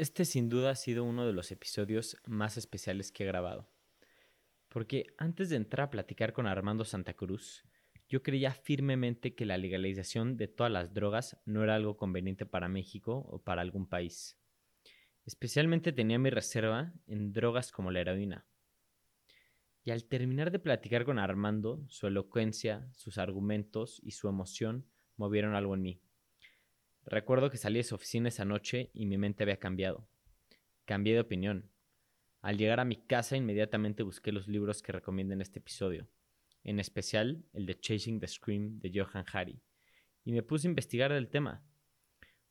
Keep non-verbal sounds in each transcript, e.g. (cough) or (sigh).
Este sin duda ha sido uno de los episodios más especiales que he grabado. Porque antes de entrar a platicar con Armando Santa Cruz, yo creía firmemente que la legalización de todas las drogas no era algo conveniente para México o para algún país. Especialmente tenía mi reserva en drogas como la heroína. Y al terminar de platicar con Armando, su elocuencia, sus argumentos y su emoción movieron algo en mí. Recuerdo que salí de su oficina esa noche y mi mente había cambiado. Cambié de opinión. Al llegar a mi casa inmediatamente busqué los libros que recomiendan este episodio, en especial el de Chasing the Scream de Johan Hari, y me puse a investigar el tema.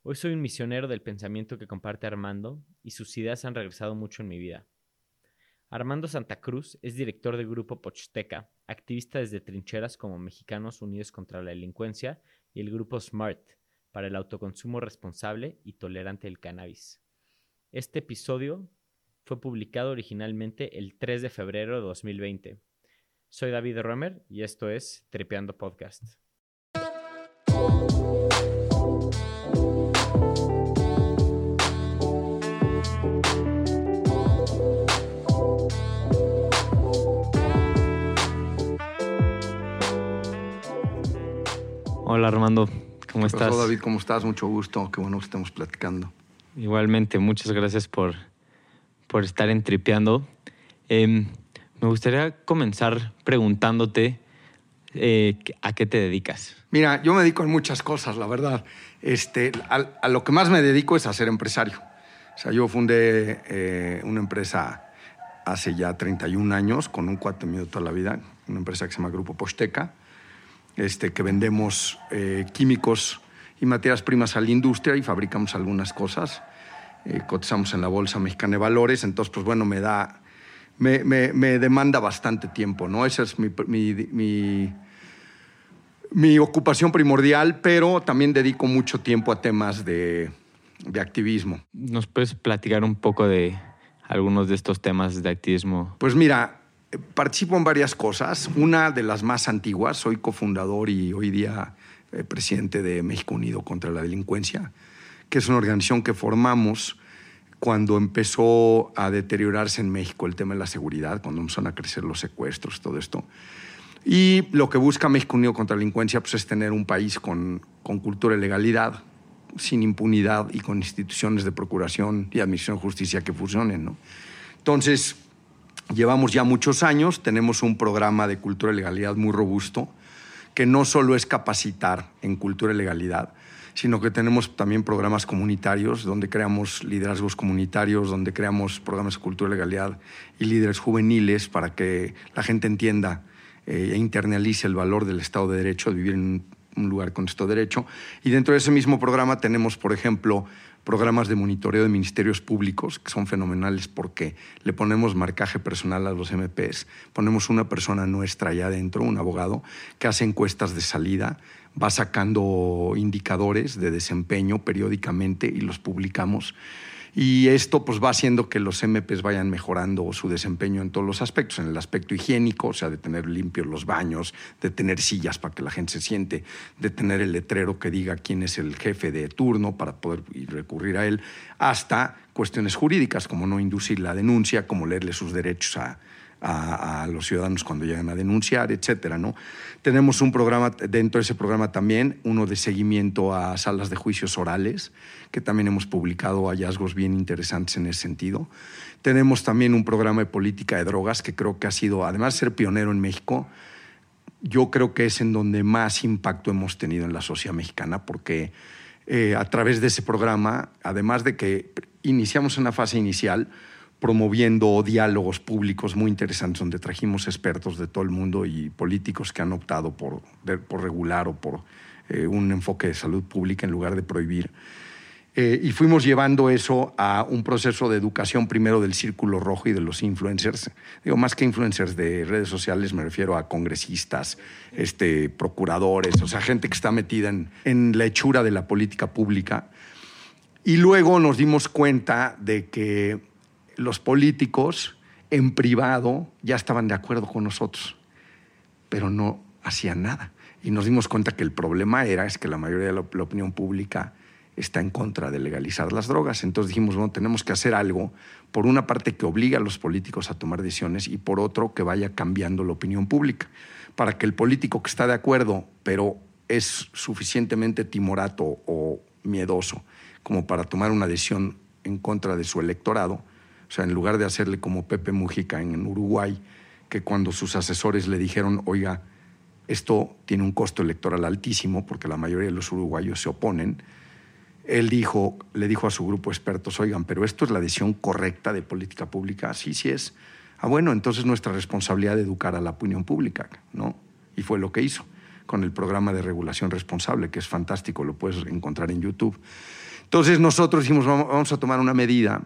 Hoy soy un misionero del pensamiento que comparte Armando y sus ideas han regresado mucho en mi vida. Armando Santa Cruz es director del grupo Pochsteca, activista desde trincheras como Mexicanos Unidos contra la Delincuencia y el grupo SMART para el autoconsumo responsable y tolerante del cannabis. Este episodio fue publicado originalmente el 3 de febrero de 2020. Soy David Romer y esto es Trepeando Podcast. Hola Armando, ¿cómo estás? Hola David, ¿cómo estás? Mucho gusto, qué bueno que estemos platicando. Igualmente, muchas gracias por, por estar entripeando. Em, me gustaría comenzar preguntándote eh, a qué te dedicas. Mira, yo me dedico a muchas cosas, la verdad. Este, a, lo que más me dedico es a ser empresario. O sea, yo fundé eh, una empresa hace ya 31 años con un cuatro mío toda la vida, una empresa que se llama Grupo Posteca este, que vendemos eh, químicos y materias primas a la industria y fabricamos algunas cosas. Eh, cotizamos en la Bolsa Mexicana de Valores, entonces, pues bueno, me da, me, me, demanda bastante tiempo, ¿no? Esa es mi, mi, mi, ocupación primordial, pero también dedico mucho tiempo a temas de, de activismo. ¿Nos puedes platicar un poco de algunos de estos temas de activismo? Pues mira, participo en varias cosas. Una de las más antiguas, soy cofundador y hoy día eh, presidente de México Unido contra la Delincuencia, que es una organización que formamos cuando empezó a deteriorarse en México el tema de la seguridad, cuando empezaron a crecer los secuestros, todo esto. Y lo que busca México Unido contra la Delincuencia pues, es tener un país con, con cultura de legalidad, sin impunidad y con instituciones de procuración y administración de justicia que funcionen. ¿no? Entonces, Llevamos ya muchos años, tenemos un programa de cultura y legalidad muy robusto, que no solo es capacitar en cultura y legalidad, sino que tenemos también programas comunitarios donde creamos liderazgos comunitarios, donde creamos programas de cultura y legalidad y líderes juveniles para que la gente entienda eh, e internalice el valor del Estado de Derecho, de vivir en un lugar con Estado de Derecho. Y dentro de ese mismo programa tenemos, por ejemplo, programas de monitoreo de ministerios públicos que son fenomenales porque le ponemos marcaje personal a los MPs, ponemos una persona nuestra allá adentro, un abogado, que hace encuestas de salida, va sacando indicadores de desempeño periódicamente y los publicamos y esto pues va haciendo que los MPs vayan mejorando su desempeño en todos los aspectos, en el aspecto higiénico, o sea, de tener limpios los baños, de tener sillas para que la gente se siente, de tener el letrero que diga quién es el jefe de turno para poder recurrir a él, hasta cuestiones jurídicas como no inducir la denuncia, como leerle sus derechos a, a, los ciudadanos cuando llegan a denunciar, etcétera, ¿no? Tenemos un programa, dentro de ese programa también, uno de seguimiento a salas de juicios orales, que también hemos publicado hallazgos bien interesantes en ese sentido. Tenemos también un programa de política de drogas que creo que ha sido, además de ser pionero en México, yo creo que es en donde más impacto hemos tenido en la sociedad mexicana, porque eh, a través de ese programa, además de que iniciamos una fase inicial, promoviendo diálogos públicos muy interesantes donde trajimos expertos de todo el mundo y políticos que han optado por, por regular o por eh, un enfoque de salud pública en lugar de prohibir. Eh, y fuimos llevando eso a un proceso de educación primero del círculo rojo y de los influencers. Digo, más que influencers de redes sociales, me refiero a congresistas, este, procuradores, o sea, gente que está metida en, en la hechura de la política pública. Y luego nos dimos cuenta de que los políticos en privado ya estaban de acuerdo con nosotros, pero no hacían nada. Y nos dimos cuenta que el problema era es que la mayoría de la, opinión pública está en contra de legalizar las drogas. Entonces dijimos, bueno, tenemos que hacer algo, por una parte que obliga a los políticos a tomar decisiones y por otro que vaya cambiando la opinión pública, para que el político que está de acuerdo, pero es suficientemente timorato o miedoso como para tomar una decisión en contra de su electorado, o sea, en lugar de hacerle como Pepe Mujica en Uruguay, que cuando sus asesores le dijeron, oiga, esto tiene un costo electoral altísimo porque la mayoría de los uruguayos se oponen, él dijo, le dijo a su grupo de expertos, oigan, pero esto es la decisión correcta de política pública, sí, sí es. Ah, bueno, entonces nuestra responsabilidad de educar a la opinión pública, ¿no? Y fue lo que hizo con el programa de regulación responsable, que es fantástico, lo puedes encontrar en YouTube. Entonces nosotros dijimos, vamos a tomar una medida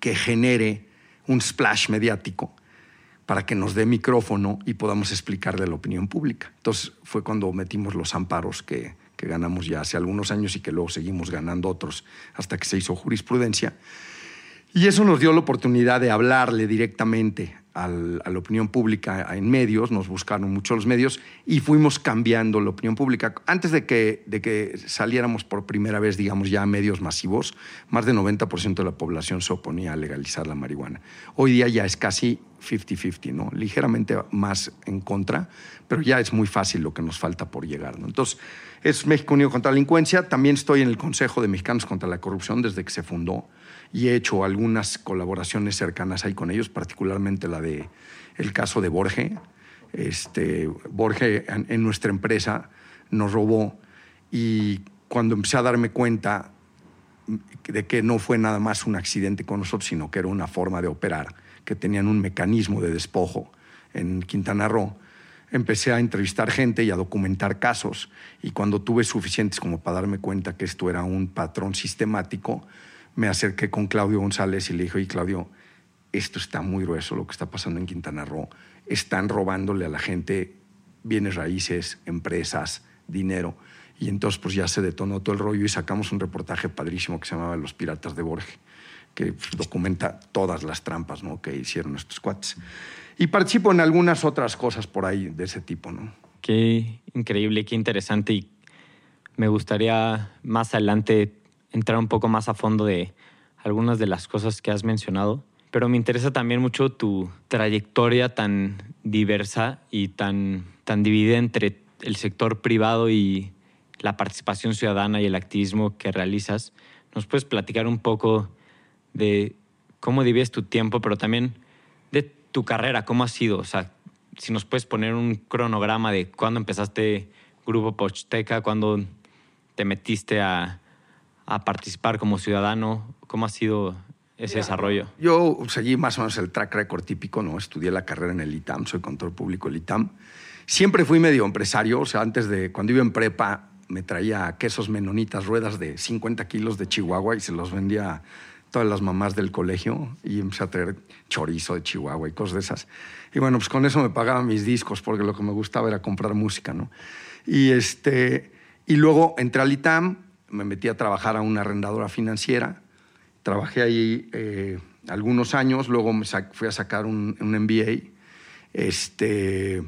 que genere un splash mediático para que nos dé micrófono y podamos explicarle a la opinión pública. Entonces fue cuando metimos los amparos que, que ganamos ya hace algunos años y que luego seguimos ganando otros hasta que se hizo jurisprudencia. Y eso nos dio la oportunidad de hablarle directamente a la opinión pública en medios, nos buscaron mucho los medios y fuimos cambiando la opinión pública. Antes de que, de que saliéramos por primera vez, digamos, ya a medios masivos, más del 90% de la población se oponía a legalizar la marihuana. Hoy día ya es casi 50-50, ¿no? Ligeramente más en contra, pero ya es muy fácil lo que nos falta por llegar, ¿no? Entonces, es México Unido contra la Delincuencia. También estoy en el Consejo de Mexicanos contra la Corrupción desde que se fundó y he hecho algunas colaboraciones cercanas ahí con ellos, particularmente la de el caso de Borge. Este, Borge en, nuestra empresa nos robó y cuando empecé a darme cuenta de que no fue nada más un accidente con nosotros, sino que era una forma de operar, que tenían un mecanismo de despojo en Quintana Roo, empecé a entrevistar gente y a documentar casos. Y cuando tuve suficientes como para darme cuenta que esto era un patrón sistemático, me acerqué con Claudio González y le dije, oye Claudio, esto está muy grueso lo que está pasando en Quintana Roo. Están robándole a la gente bienes raíces, empresas, dinero. Y entonces pues ya se detonó todo el rollo y sacamos un reportaje padrísimo que se llamaba Los Piratas de Borges, que pues, documenta todas las trampas ¿no? que hicieron estos cuates. Y participo en algunas otras cosas por ahí de ese tipo. ¿no? Qué increíble, qué interesante. Y me gustaría más adelante entrar un poco más a fondo de algunas de las cosas que has mencionado, pero me interesa también mucho tu trayectoria tan diversa y tan, tan dividida entre el sector privado y la participación ciudadana y el activismo que realizas. ¿Nos puedes platicar un poco de cómo divides tu tiempo, pero también de tu carrera, cómo ha sido? O sea, si nos puedes poner un cronograma de cuándo empezaste Grupo Pochteca, cuándo te metiste a a participar como ciudadano? ¿Cómo ha sido ese desarrollo? Yo seguí más o menos el track record típico, ¿no? Estudié la carrera en el ITAM, soy control público del ITAM. Siempre fui medio empresario, o sea, antes de, cuando iba en prepa, me traía quesos menonitas, ruedas de 50 kilos de Chihuahua y se los vendía a todas las mamás del colegio y empecé a traer chorizo de Chihuahua y cosas de esas. Y bueno, pues con eso me pagaba mis discos porque lo que me gustaba era comprar música, ¿no? Y, este, y luego entré al ITAM, me metí a trabajar a una arrendadora financiera. Trabajé ahí eh, algunos años, luego me fui a sacar un, MBA. Este,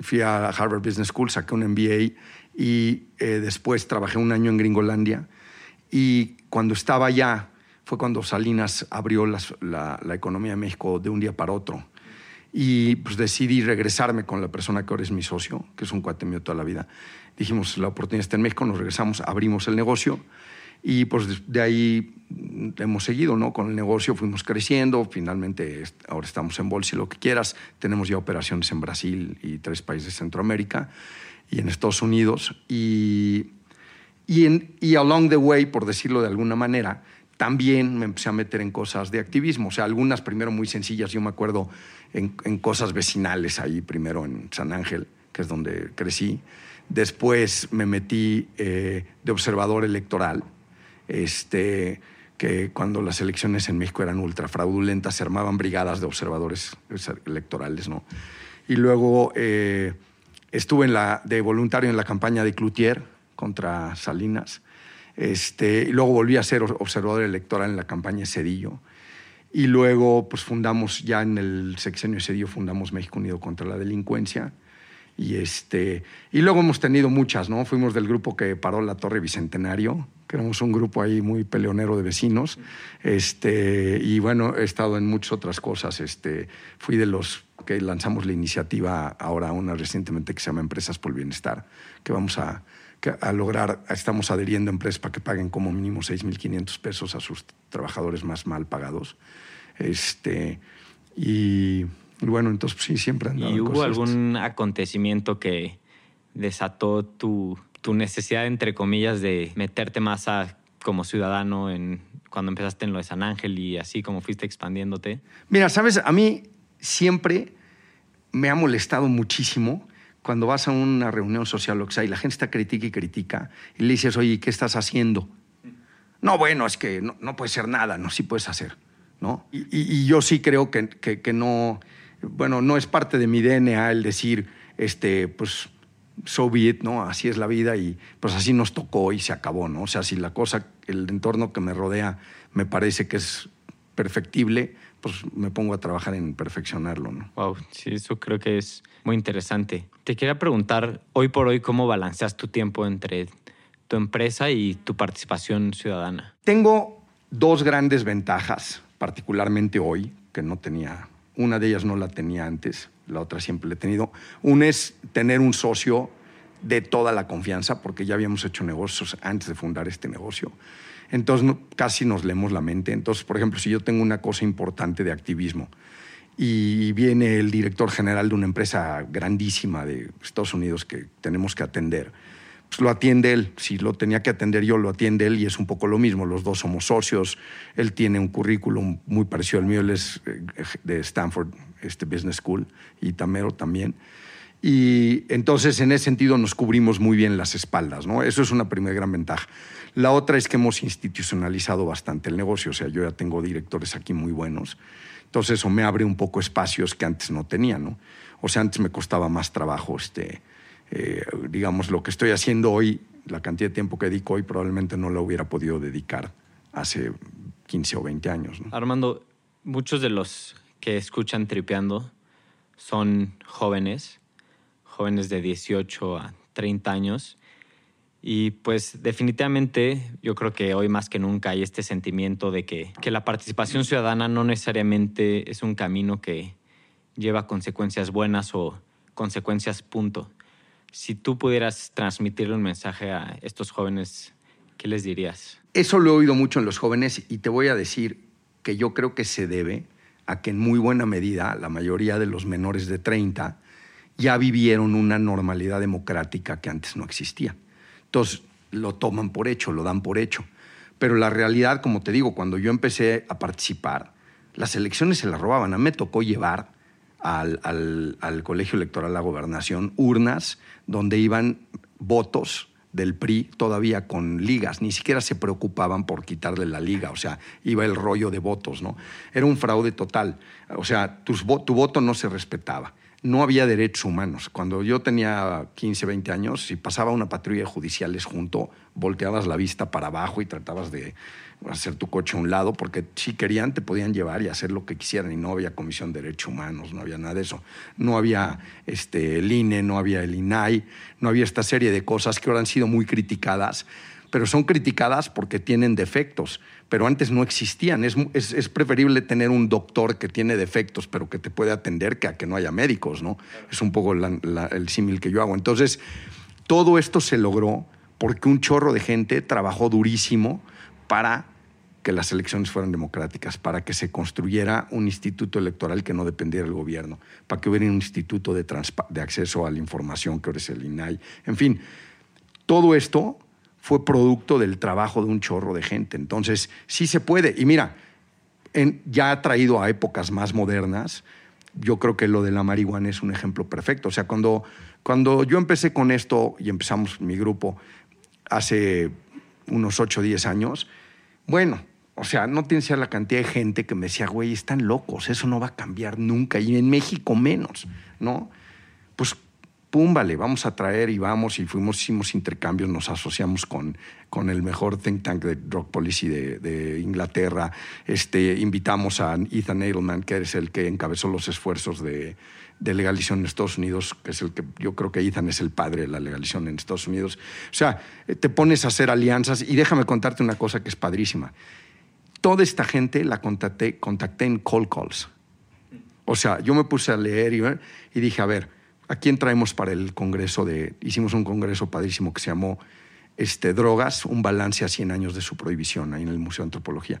fui a Harvard Business School, saqué un MBA y eh, después trabajé un año en Gringolandia. Y cuando estaba allá fue cuando Salinas abrió la, la, economía de México de un día para otro. Y pues decidí regresarme con la persona que ahora es mi socio, que es un cuate mío toda la vida dijimos, la oportunidad está en México, nos regresamos, abrimos el negocio y pues de ahí hemos seguido ¿no? con el negocio, fuimos creciendo, finalmente ahora estamos en bolsa y lo que quieras, tenemos ya operaciones en Brasil y tres países de Centroamérica y en Estados Unidos y, y, en, y along the way, por decirlo de alguna manera, también me empecé a meter en cosas de activismo, o sea, algunas primero muy sencillas, yo me acuerdo en, en cosas vecinales ahí, primero en San Ángel, que es donde crecí, Después me metí eh, de observador electoral, este, que cuando las elecciones en México eran ultra fraudulentas, se armaban brigadas de observadores electorales, ¿no? Y luego eh, estuve en la, de voluntario en la campaña de Cloutier contra Salinas. Este, luego volví a ser observador electoral en la campaña de Cedillo. Y luego, pues fundamos, ya en el sexenio de Cedillo, fundamos México Unido contra la Delincuencia. Y, este, y luego hemos tenido muchas, ¿no? Fuimos del grupo que paró la Torre Bicentenario, que éramos un grupo ahí muy peleonero de vecinos. Este, y bueno, he estado en muchas otras cosas. Este, fui de los que lanzamos la iniciativa ahora, una recientemente que se llama Empresas por el Bienestar, que vamos a, a lograr, estamos adheriendo a empresas para que paguen como mínimo 6.500 pesos a sus trabajadores más mal pagados. Este, y bueno, entonces sí, siempre han ¿Y hubo algún acontecimiento que desató tu, tu necesidad, entre comillas, de meterte más a, como ciudadano en, cuando empezaste en lo de San Ángel y así como fuiste expandiéndote? Mira, sabes, a mí siempre me ha molestado muchísimo cuando vas a una reunión social o que sea, y la gente está critica y critica y le dices, oye, ¿qué estás haciendo? No, bueno, es que no, no puede ser nada, no, sí puedes hacer, ¿no? Y, yo sí creo que, que, que, no, bueno, no es parte de mi DNA el decir, este, pues, so be it, ¿no? Así es la vida y pues así nos tocó y se acabó, ¿no? O sea, si la cosa, el entorno que me rodea me parece que es perfectible, pues me pongo a trabajar en perfeccionarlo, ¿no? Wow, sí, eso creo que es muy interesante. Te quería preguntar, hoy por hoy, ¿cómo balanceas tu tiempo entre tu empresa y tu participación ciudadana? Tengo dos grandes ventajas, particularmente hoy, que no tenía, una de ellas no la tenía antes la otra siempre la he tenido. Una es tener un socio de toda la confianza, porque ya habíamos hecho negocios antes de fundar este negocio. Entonces casi nos leemos la mente. Entonces, por ejemplo, si yo tengo una cosa importante de activismo y viene el director general de una empresa grandísima de Estados Unidos que tenemos que atender, pues lo atiende él. Si lo tenía que atender yo, lo atiende él y es un poco lo mismo. Los dos somos socios. Él tiene un currículum muy parecido al mío. Él es eh, de Stanford este Business School y Tamero también. Y entonces en ese sentido nos cubrimos muy bien las espaldas, ¿no? Eso es una primera gran ventaja. La otra es que hemos institucionalizado bastante el negocio, o sea, yo ya tengo directores aquí muy buenos, entonces eso me abre un poco espacios que antes no tenía, ¿no? O sea, antes me costaba más trabajo, este, eh, digamos, lo que estoy haciendo hoy, la cantidad de tiempo que dedico hoy probablemente no lo hubiera podido dedicar hace 15 o 20 años. Armando, muchos de los que escuchan tripeando son jóvenes, jóvenes de 18 a 30 años. Y pues definitivamente yo creo que hoy más que nunca hay este sentimiento de que, que la participación ciudadana no necesariamente es un camino que lleva consecuencias buenas o consecuencias punto. Si tú pudieras transmitirle un mensaje a estos jóvenes, ¿qué les dirías? Eso lo he oído mucho en los jóvenes y te voy a decir que yo creo que se debe a que en muy buena medida la mayoría de los menores de 30 ya vivieron una normalidad democrática que antes no existía. Entonces lo toman por hecho, lo dan por hecho. Pero la realidad, como te digo, cuando yo empecé a participar, las elecciones se las robaban. A mí me tocó llevar al, colegio electoral, a la gobernación, urnas donde iban votos del PRI todavía con ligas, ni siquiera se preocupaban por quitarle la liga, o sea, iba el rollo de votos, ¿no? Era un fraude total, o sea, tu voto no se respetaba, no había derechos humanos. Cuando yo tenía 15, 20 años, si pasaba una patrulla de judiciales junto, volteabas la vista para abajo y tratabas de hacer tu coche a un lado, porque si querían te podían llevar y hacer lo que quisieran y no había Comisión de Derechos Humanos, no había nada de eso. No había este, el INE, no había el INAI, no había esta serie de cosas que ahora han sido muy criticadas, pero son criticadas porque tienen defectos, pero antes no existían. Es, es, es preferible tener un doctor que tiene defectos, pero que te puede atender, que a que no haya médicos, ¿no? Es un poco la, la, el símil que yo hago. Entonces, todo esto se logró porque un chorro de gente trabajó durísimo para que las elecciones fueran democráticas, para que se construyera un instituto electoral que no dependiera del gobierno, para que hubiera un instituto de, de acceso a la información que ahora es el INAI. En fin, todo esto fue producto del trabajo de un chorro de gente. Entonces, sí se puede. Y mira, ya ha traído a épocas más modernas, yo creo que lo de la marihuana es un ejemplo perfecto. O sea, cuando, cuando yo empecé con esto y empezamos mi grupo hace unos 8 o 10 años, bueno, o sea, no tienes la cantidad de gente que me decía, güey, están locos, eso no va a cambiar nunca, y en México menos, ¿no? Pues pum, vamos a traer y vamos y fuimos, hicimos intercambios, nos asociamos con, con el mejor think tank de drug policy de, de, Inglaterra, este, invitamos a Ethan Edelman, que es el que encabezó los esfuerzos de, de legalización en Estados Unidos, que es el que yo creo que Ethan es el padre de la legalización en Estados Unidos. O sea, te pones a hacer alianzas y déjame contarte una cosa que es padrísima. Toda esta gente la contacté, contacté en call calls. O sea, yo me puse a leer y, y dije, a ver, ¿A quién traemos para el congreso de... Hicimos un congreso padrísimo que se llamó este, Drogas, un balance a 100 años de su prohibición, ahí en el Museo de Antropología.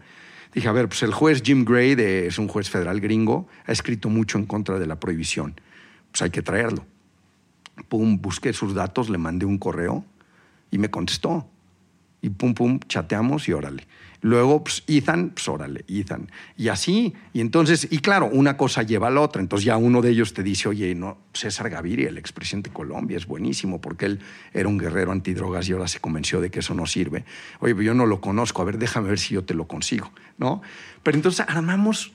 Dije, a ver, pues el juez Jim Gray, es un juez federal gringo, ha escrito mucho en contra de la prohibición. Pues hay que traerlo. Pum, busqué sus datos, le mandé un correo y me contestó. Y pum, pum, chateamos y órale. Luego, pues, Ethan, pues órale, Ethan. Y así, y entonces, y claro, una cosa lleva a la otra. Entonces ya uno de ellos te dice, oye, no, César Gaviria, el expresidente de Colombia, es buenísimo porque él era un guerrero antidrogas y ahora se convenció de que eso no sirve. Oye, yo no lo conozco, a ver, déjame ver si yo te lo consigo, ¿no? Pero entonces armamos,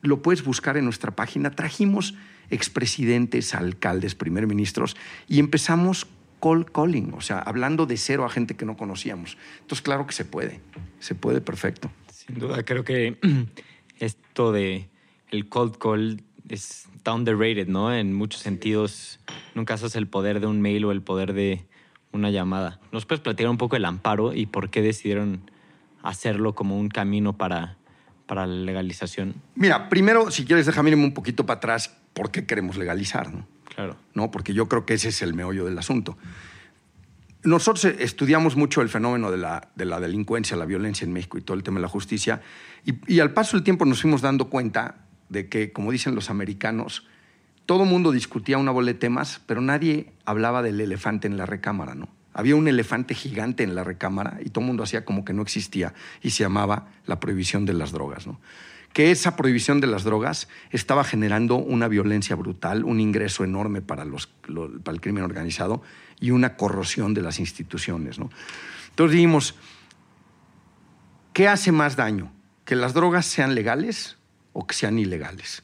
lo puedes buscar en nuestra página, trajimos expresidentes, alcaldes, primer ministros y empezamos call calling, o sea, hablando de cero a gente que no conocíamos. Entonces, claro que se puede, se puede perfecto. Sin duda, creo que (clears throat) esto de el cold call es underrated, ¿no? En muchos sentidos, nunca haces el poder de un mail o el poder de una llamada. ¿Nos puedes platicar un poco el amparo y por qué decidieron hacerlo como un camino para, para la legalización? Mira, primero, si quieres, déjame irme un poquito para atrás, ¿por qué queremos legalizar? ¿no? Claro. ¿no? Porque yo creo que ese es el meollo del asunto. Nosotros estudiamos mucho el fenómeno de la, de la delincuencia, la violencia en México y todo el tema de la justicia, y, y, al paso del tiempo nos fuimos dando cuenta de que, como dicen los americanos, todo mundo discutía una bola de temas, pero nadie hablaba del elefante en la recámara, ¿no? Había un elefante gigante en la recámara y todo el mundo hacía como que no existía y se llamaba la prohibición de las drogas, ¿no? Que esa prohibición de las drogas estaba generando una violencia brutal, un ingreso enorme para, los, para el crimen organizado y una corrosión de las instituciones. ¿no? Entonces dijimos, ¿qué hace más daño? ¿Que las drogas sean legales o que sean ilegales?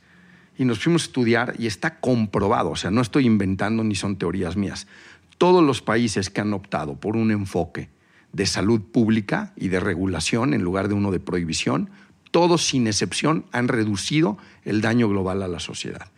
Y nos fuimos a estudiar y está comprobado, o sea, no estoy inventando ni son teorías mías. Todos los países que han optado por un enfoque de salud pública y de regulación en lugar de uno de prohibición todos sin excepción han reducido el daño global a la sociedad.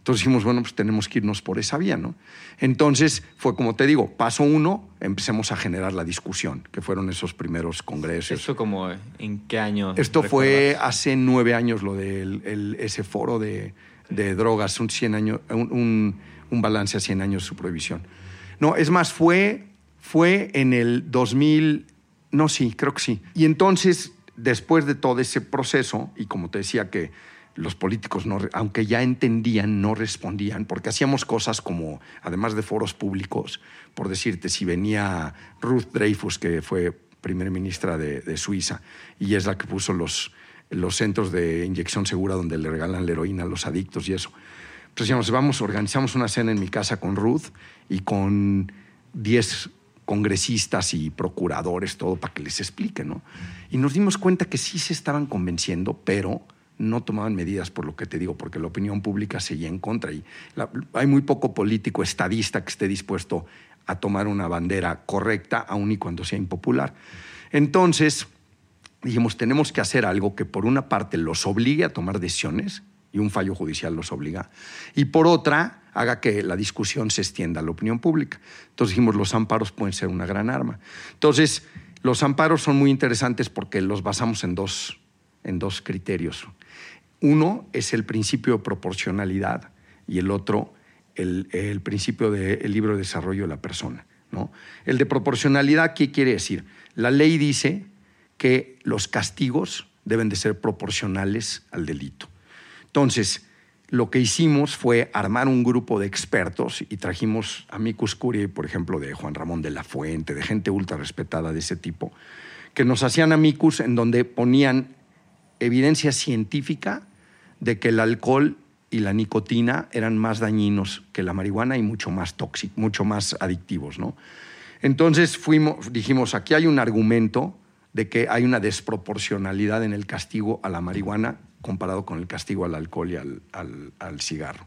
Entonces dijimos, bueno, pues tenemos que irnos por esa vía, ¿no? Entonces fue como te digo, paso uno, empecemos a generar la discusión, que fueron esos primeros congresos. ¿Esto como en qué año? Esto fue hace nueve años, lo de ese foro de, drogas, un, 100 años, un, un, balance a 100 años de su prohibición. No, es más, fue, fue en el 2000, no, sí, creo que sí. Y entonces después de todo ese proceso, y como te decía que los políticos, no, aunque ya entendían, no respondían, porque hacíamos cosas como, además de foros públicos, por decirte, si venía Ruth Dreyfus, que fue primera ministra de, Suiza, y es la que puso los, los centros de inyección segura donde le regalan la heroína a los adictos y eso. Entonces decíamos, vamos, organizamos una cena en mi casa con Ruth y con 10 congresistas y procuradores, todo para que les explique, ¿no? Y nos dimos cuenta que sí se estaban convenciendo, pero no tomaban medidas por lo que te digo, porque la opinión pública seguía en contra. Y hay muy poco político estadista que esté dispuesto a tomar una bandera correcta, aun y cuando sea impopular. Entonces, dijimos, tenemos que hacer algo que por una parte los obligue a tomar decisiones, y un fallo judicial los obliga, y por otra haga que la discusión se extienda a la opinión pública. Entonces dijimos, los amparos pueden ser una gran arma. Entonces, los amparos son muy interesantes porque los basamos en dos, en dos criterios. Uno es el principio de proporcionalidad y el otro el, principio del libre desarrollo de la persona. ¿no? El de proporcionalidad, ¿qué quiere decir? La ley dice que los castigos deben de ser proporcionales al delito. Entonces, lo que hicimos fue armar un grupo de expertos y trajimos a Micus Curie, por ejemplo, de Juan Ramón de la Fuente, de gente ultra respetada de ese tipo, que nos hacían amicus en donde ponían evidencia científica de que el alcohol y la nicotina eran más dañinos que la marihuana y mucho más tóxicos, mucho más adictivos, ¿no? Entonces fuimos, dijimos, aquí hay un argumento de que hay una desproporcionalidad en el castigo a la marihuana comparado con el castigo al alcohol y al, cigarro.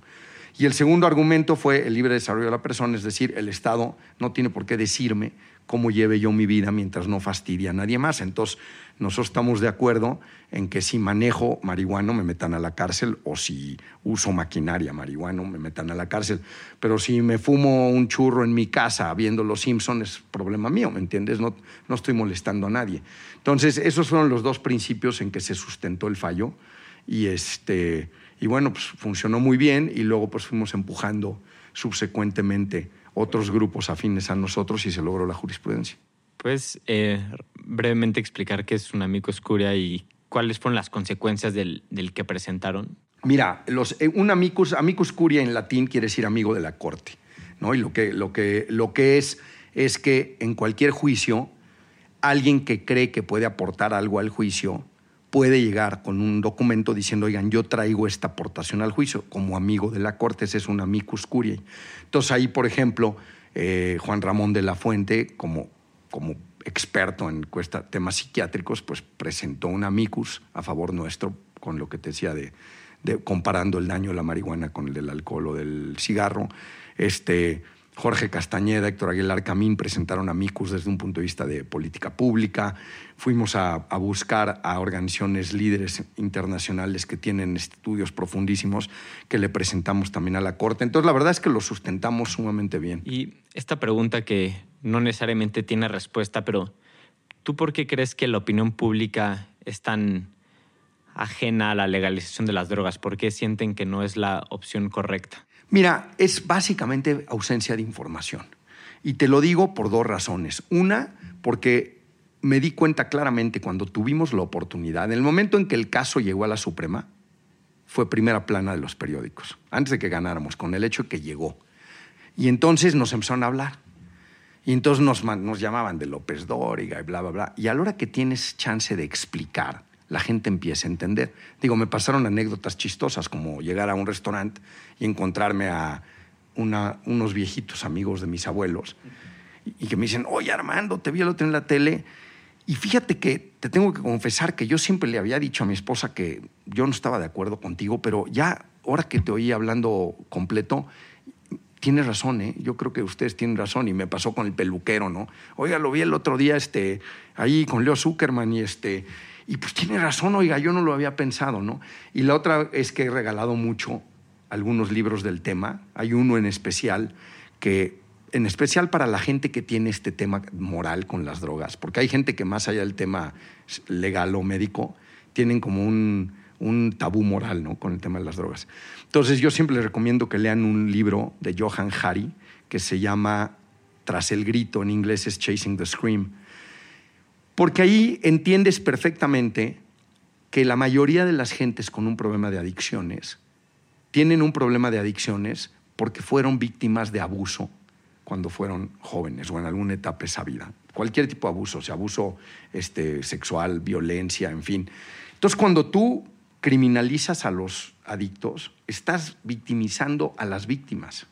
Y el segundo argumento fue el libre desarrollo de la persona, es decir, el Estado no tiene por qué decirme cómo lleve yo mi vida mientras no fastidie a nadie más. Entonces, nosotros estamos de acuerdo en que si manejo marihuana me metan a la cárcel o si uso maquinaria marihuana me metan a la cárcel. Pero si me fumo un churro en mi casa viendo Los Simpsons es problema mío, ¿me entiendes? No, no estoy molestando a nadie. Entonces, esos fueron los dos principios en que se sustentó el fallo y, este, y bueno, pues funcionó muy bien y luego pues fuimos empujando subsecuentemente otros grupos afines a nosotros y se logró la jurisprudencia. ¿Puedes eh, brevemente explicar qué es un amicus curia y cuáles fueron las consecuencias del, que presentaron? Mira, los, eh, un amicus, amicus curia en latín quiere decir amigo de la corte, ¿no? Y lo que, lo que, lo que es es que en cualquier juicio, alguien que cree que puede aportar algo al juicio puede llegar con un documento diciendo, oigan, yo traigo esta aportación al juicio, como amigo de la corte, ese es un amicus curiae. Entonces ahí, por ejemplo, eh, Juan Ramón de la Fuente, como, como experto en temas psiquiátricos, pues presentó un amicus a favor nuestro con lo que te decía de, de comparando el daño de la marihuana con el del alcohol o del cigarro. Este, Jorge Castañeda, Héctor Aguilar Camín presentaron a MICUS desde un punto de vista de política pública. Fuimos a, buscar a organizaciones líderes internacionales que tienen estudios profundísimos que le presentamos también a la Corte. Entonces, la verdad es que lo sustentamos sumamente bien. Y esta pregunta que no necesariamente tiene respuesta, pero ¿tú por qué crees que la opinión pública es tan ajena a la legalización de las drogas? ¿Por qué sienten que no es la opción correcta? Mira, es básicamente ausencia de información. Y te lo digo por dos razones. Una, porque me di cuenta claramente cuando tuvimos la oportunidad, en el momento en que el caso llegó a la Suprema, fue primera plana de los periódicos, antes de que ganáramos, con el hecho de que llegó. Y entonces nos empezaron a hablar. Y entonces nos, llamaban de López Dóriga y bla, bla, bla. Y a la hora que tienes chance de explicar, la gente empieza a entender. Digo, me pasaron anécdotas chistosas como llegar a un restaurante y encontrarme a unos viejitos amigos de mis abuelos y, que me dicen, oye Armando, te vi el otro en la tele y fíjate que te tengo que confesar que yo siempre le había dicho a mi esposa que yo no estaba de acuerdo contigo, pero ya ahora que te oí hablando completo, tienes razón, ¿eh? Yo creo que ustedes tienen razón y me pasó con el peluquero, ¿no? Oiga, lo vi el otro día este, ahí con Leo Zuckerman y este y pues tiene razón, oiga, yo no lo había pensado, ¿no? Y la otra es que he regalado mucho algunos libros del tema. Hay uno en especial que, en especial para la gente que tiene este tema moral con las drogas, porque hay gente que más allá del tema legal o médico, tienen como un, un tabú moral, ¿no? Con el tema de las drogas. Entonces yo siempre les recomiendo que lean un libro de Johan Hari que se llama Tras el grito, en inglés es Chasing the Scream porque ahí entiendes perfectamente que la mayoría de las gentes con un problema de adicciones tienen un problema de adicciones porque fueron víctimas de abuso cuando fueron jóvenes o en alguna etapa de esa vida. Cualquier tipo de abuso, sea abuso este, sexual, violencia, en fin. Entonces, cuando tú criminalizas a los adictos, estás victimizando a las víctimas.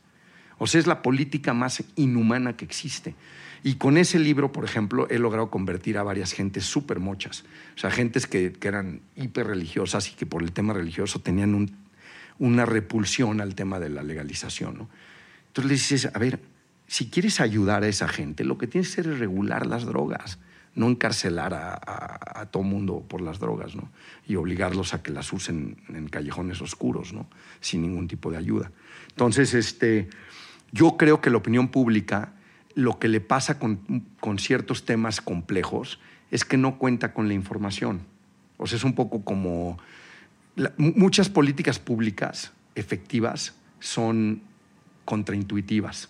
O sea, es la política más inhumana que existe. Y con ese libro, por ejemplo, he logrado convertir a varias gentes súper mochas. O sea, gentes que, eran hiper religiosas y que por el tema religioso tenían una repulsión al tema de la legalización. ¿no? Entonces le dices, a ver, si quieres ayudar a esa gente, lo que tienes que hacer es regular las drogas, no encarcelar a, todo mundo por las drogas, ¿no? Y obligarlos a que las usen en callejones oscuros, ¿no? Sin ningún tipo de ayuda. Entonces, este, yo creo que la opinión pública lo que le pasa con, ciertos temas complejos es que no cuenta con la información. O sea, es un poco como muchas políticas públicas efectivas son contraintuitivas.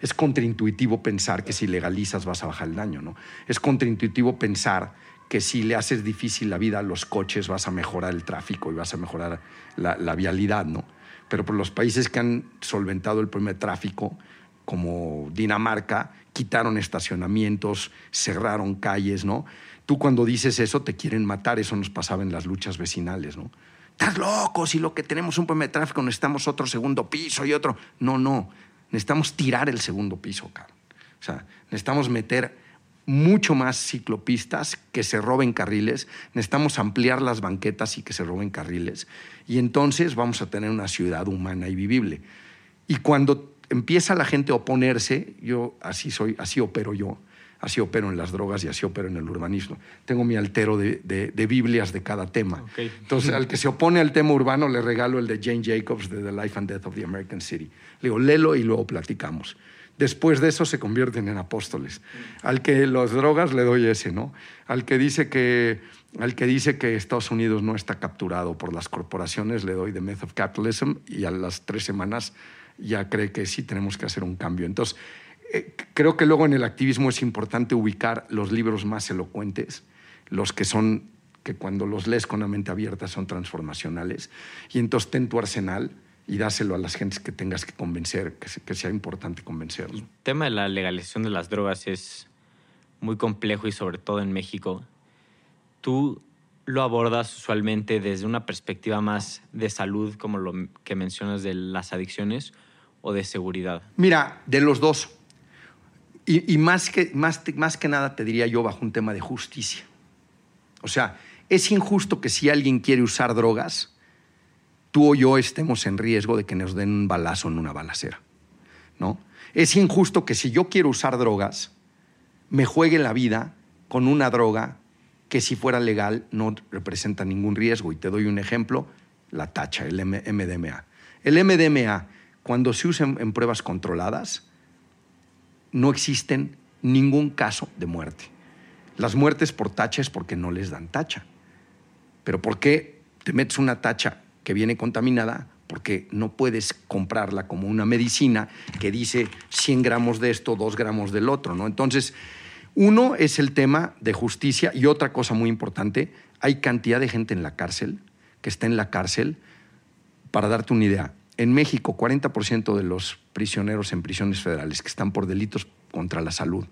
Es contraintuitivo pensar que si legalizas vas a bajar el daño, ¿no? Es contraintuitivo pensar que si le haces difícil la vida a los coches vas a mejorar el tráfico y vas a mejorar la, la vialidad, ¿no? Pero por los países que han solventado el problema de tráfico, como Dinamarca, quitaron estacionamientos, cerraron calles, ¿no? Tú cuando dices eso te quieren matar, eso nos pasaba en las luchas vecinales, ¿no? Estás loco, si lo que tenemos un problema de tráfico necesitamos otro segundo piso y otro. No, no, necesitamos tirar el segundo piso, cabrón. O sea, necesitamos meter mucho más ciclopistas que se roben carriles, necesitamos ampliar las banquetas y que se roben carriles. Y entonces vamos a tener una ciudad humana y vivible. Y cuando empieza la gente a oponerse, yo así soy, así opero yo, así opero en las drogas y así opero en el urbanismo. Tengo mi altero de, de, Biblias de cada tema. Entonces, al que se opone al tema urbano, le regalo el de Jane Jacobs de The Life and Death of the American City. Le digo, léelo y luego platicamos. Después de eso se convierten en apóstoles. Al que las drogas le doy ese, ¿no? Al que dice que, al que, dice que Estados Unidos no está capturado por las corporaciones, le doy The Myth of Capitalism y a las tres semanas ya cree que sí tenemos que hacer un cambio. Entonces, eh, creo que luego en el activismo es importante ubicar los libros más elocuentes, los que son, que cuando los lees con la mente abierta son transformacionales, y entonces ten tu arsenal y dáselo a las gentes que tengas que convencer, que, sea importante convencerlos. El tema de la legalización de las drogas es muy complejo y sobre todo en México. Tú lo abordas usualmente desde una perspectiva más de salud, como lo que mencionas de las adicciones, o de seguridad? Mira, de los dos. Y, más, que, más, que nada te diría yo bajo un tema de justicia. O sea, es injusto que si alguien quiere usar drogas, tú o yo estemos en riesgo de que nos den un balazo en una balacera. ¿no? Es injusto que si yo quiero usar drogas, me juegue la vida con una droga que si fuera legal no representa ningún riesgo. Y te doy un ejemplo, la tacha, el MDMA. El MDMA, cuando se usa en pruebas controladas, no existen ningún caso de muerte. Las muertes por tacha es porque no les dan tacha. Pero ¿por qué te metes una tacha que viene contaminada? Porque no puedes comprarla como una medicina que dice 100 gramos de esto, 2 gramos del otro. ¿no? Entonces, uno es el tema de justicia y otra cosa muy importante, hay cantidad de gente en la cárcel que está en la cárcel. Para darte una idea, en México, 40% de los prisioneros en prisiones federales que están por delitos contra la salud,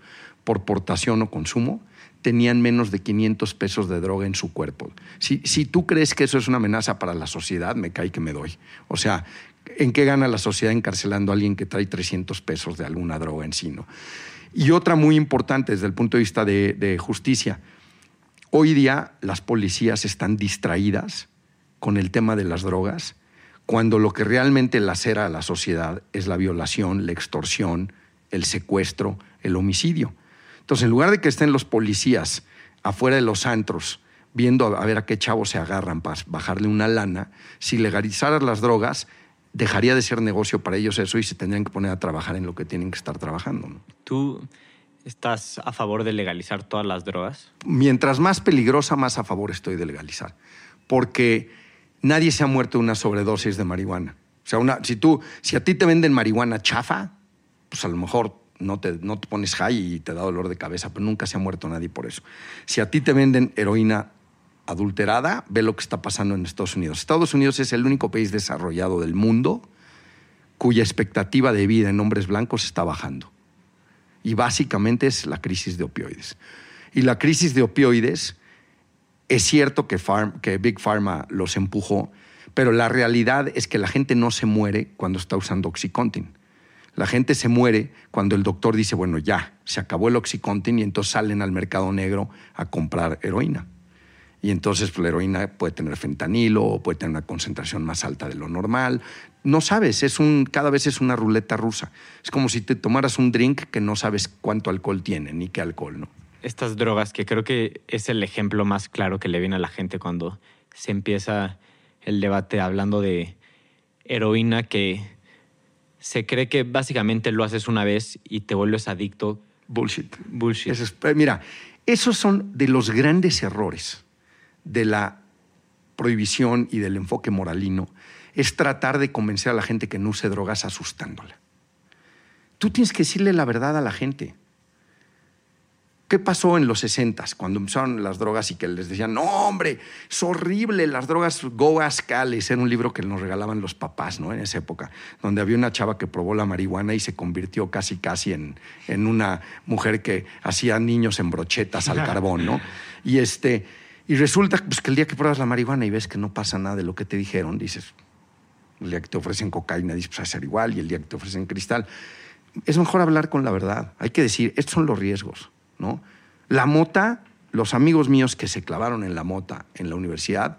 por portación o consumo, tenían menos de 500 pesos de droga en su cuerpo. Si, si tú crees que eso es una amenaza para la sociedad, me cae que me doy. O sea, ¿en qué gana la sociedad encarcelando a alguien que trae 300 pesos de alguna droga en sí? Y otra muy importante desde el punto de vista de, de justicia. Hoy día las policías están distraídas con el tema de las drogas cuando lo que realmente lacera a la sociedad es la violación, la extorsión, el secuestro, el homicidio. Entonces, en lugar de que estén los policías afuera de los antros viendo a ver a qué chavos se agarran para bajarle una lana, si legalizaras las drogas, dejaría de ser negocio para ellos eso y se tendrían que poner a trabajar en lo que tienen que estar trabajando. ¿Tú estás a favor de legalizar todas las drogas? Mientras más peligrosa, más a favor estoy de legalizar. Porque nadie se ha muerto de una sobredosis de marihuana. O sea, si, si a ti te venden marihuana chafa, pues a lo mejor no te, no te pones high y te da dolor de cabeza, pero nunca se ha muerto nadie por eso. Si a ti te venden heroína adulterada, ve lo que está pasando en Estados Unidos. Estados Unidos es el único país desarrollado del mundo cuya expectativa de vida en hombres blancos está bajando. Y básicamente es la crisis de opioides. Y la crisis de opioides es cierto que, Big Pharma los empujó, pero la realidad es que la gente no se muere cuando está usando Oxycontin. La gente se muere cuando el doctor dice, bueno, ya, se acabó el Oxycontin y entonces salen al mercado negro a comprar heroína. Y entonces pues, la heroína puede tener fentanilo o puede tener una concentración más alta de lo normal. No sabes, es un, cada vez es una ruleta rusa. Es como si te tomaras un drink que no sabes cuánto alcohol tiene ni qué alcohol, ¿no? Estas drogas, que creo que es el ejemplo más claro que le viene a la gente cuando se empieza el debate hablando de heroína, que se cree que básicamente lo haces una vez y te vuelves adicto. Bullshit. Bullshit. Eh, mira, esos son de los grandes errores de la prohibición y del enfoque moralino, es tratar de convencer a la gente que no use drogas asustándola. Tú tienes que decirle la verdad a la gente. ¿Qué pasó en los 60 cuando empezaron las drogas y que les decían, no, hombre, es horrible, las drogas Go Ascales? Era un libro que nos regalaban los papás, ¿no? En esa época, donde había una chava que probó la marihuana y se convirtió casi, casi en, en una mujer que hacía niños en brochetas al carbón, ¿no? Y, este, y resulta pues, que el día que pruebas la marihuana y ves que no pasa nada de lo que te dijeron, dices, el día que te ofrecen cocaína, dices, pues a ser igual, y el día que te ofrecen cristal. Es mejor hablar con la verdad. Hay que decir, estos son los riesgos. La mota, los amigos míos que se clavaron en la mota en la universidad,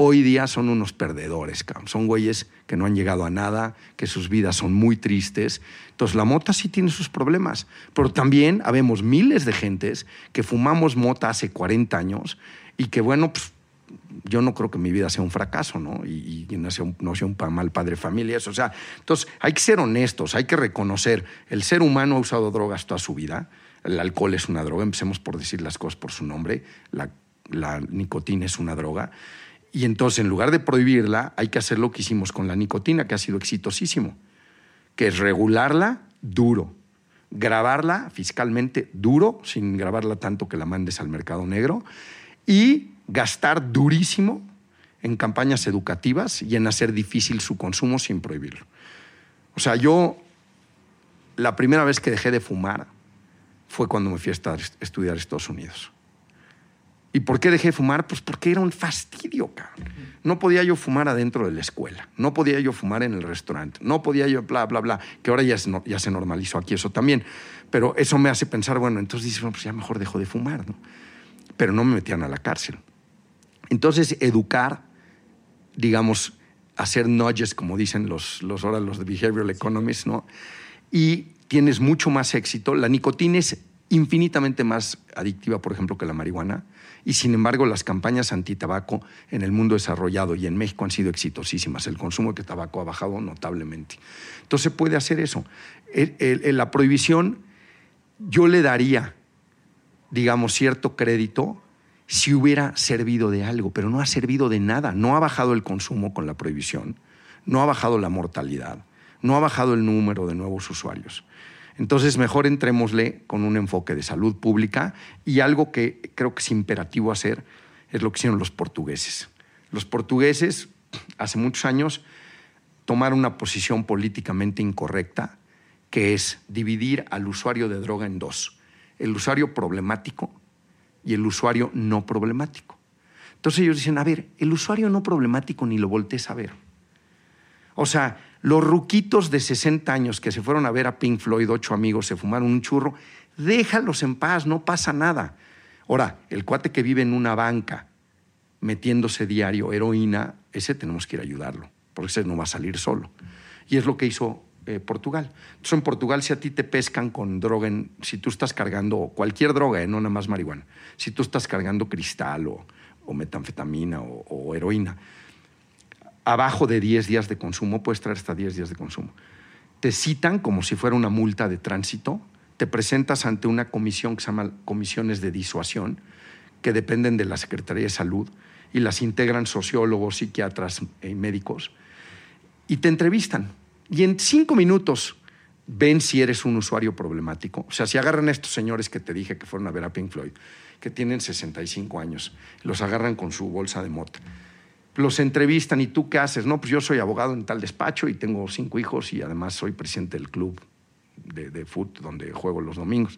hoy día son unos perdedores, son güeyes que no han llegado a nada, que sus vidas son muy tristes. Entonces la mota sí tiene sus problemas, pero también habemos miles de gentes que fumamos mota hace 40 años y que bueno, pues yo no creo que mi vida sea un fracaso, ¿no? Y, no, sea un, no mal padre familia, eso. Sea, entonces hay que ser honestos, hay que reconocer, el ser humano ha usado drogas toda su vida, el alcohol es una droga, empecemos por decir las cosas por su nombre, la, nicotina es una droga, y entonces, en lugar de prohibirla, hay que hacer lo que hicimos con la nicotina, que ha sido exitosísimo, que es regularla duro, grabarla fiscalmente duro, sin grabarla tanto que la mandes al mercado negro, y gastar durísimo en campañas educativas y en hacer difícil su consumo sin prohibirlo. O sea, yo la primera vez que dejé de fumar fue cuando me fui a estudiar a Estados Unidos. ¿Y por qué dejé de fumar? Pues porque era un fastidio, cabrón. No podía yo fumar adentro de la escuela, no podía yo fumar en el restaurante, no podía yo bla, bla, bla, que ahora ya, ya se normalizó aquí eso también. Pero eso me hace pensar, bueno, entonces dices, bueno, pues ya mejor dejo de fumar, ¿no? Pero no me metían a la cárcel. Entonces, educar, digamos, hacer nudges, como dicen los, los, ahora los de behavioral economists, ¿no? Y tienes mucho más éxito. La nicotina es infinitamente más adictiva, por ejemplo, que la marihuana y sin embargo las campañas antitabaco en el mundo desarrollado y en México han sido exitosísimas. El consumo de tabaco ha bajado notablemente. Entonces puede hacer eso. la prohibición yo le daría, digamos, cierto crédito si hubiera servido de algo, pero no ha servido de nada. No ha bajado el consumo con la prohibición, no ha bajado la mortalidad, no ha bajado el número de nuevos usuarios. Entonces, mejor entrémosle con un enfoque de salud pública y algo que creo que es imperativo hacer es lo que hicieron los portugueses. Los portugueses, hace muchos años, tomaron una posición políticamente incorrecta, que es dividir al usuario de droga en dos, el usuario problemático y el usuario no problemático. Entonces ellos dicen, a ver, el usuario no problemático ni lo voltees a ver. O sea, los ruquitos de 60 años que se fueron a ver a Pink Floyd, ocho amigos, se fumaron un churro, déjalos en paz, no pasa nada. Ahora, el cuate que vive en una banca metiéndose diario heroína, ese tenemos que ir a ayudarlo, porque ese no va a salir solo. Y es lo que hizo eh, Portugal. Entonces, en Portugal, si a ti te pescan con droga, si tú estás cargando cualquier droga, eh, no nada más marihuana, si tú estás cargando cristal o, metanfetamina o heroína, abajo de 10 días de consumo, puedes traer hasta 10 días de consumo. Te citan como si fuera una multa de tránsito, te presentas ante una comisión que se llama comisiones de disuasión, que dependen de la Secretaría de Salud y las integran sociólogos, psiquiatras y médicos, y te entrevistan. Y en cinco minutos ven si eres un usuario problemático. O sea, si agarran a estos señores que te dije que fueron a ver a Pink Floyd, que tienen 65 años, los agarran con su bolsa de mota los entrevistan y tú qué haces, no, pues yo soy abogado en tal despacho y tengo cinco hijos y además soy presidente del club de, fútbol donde juego los domingos.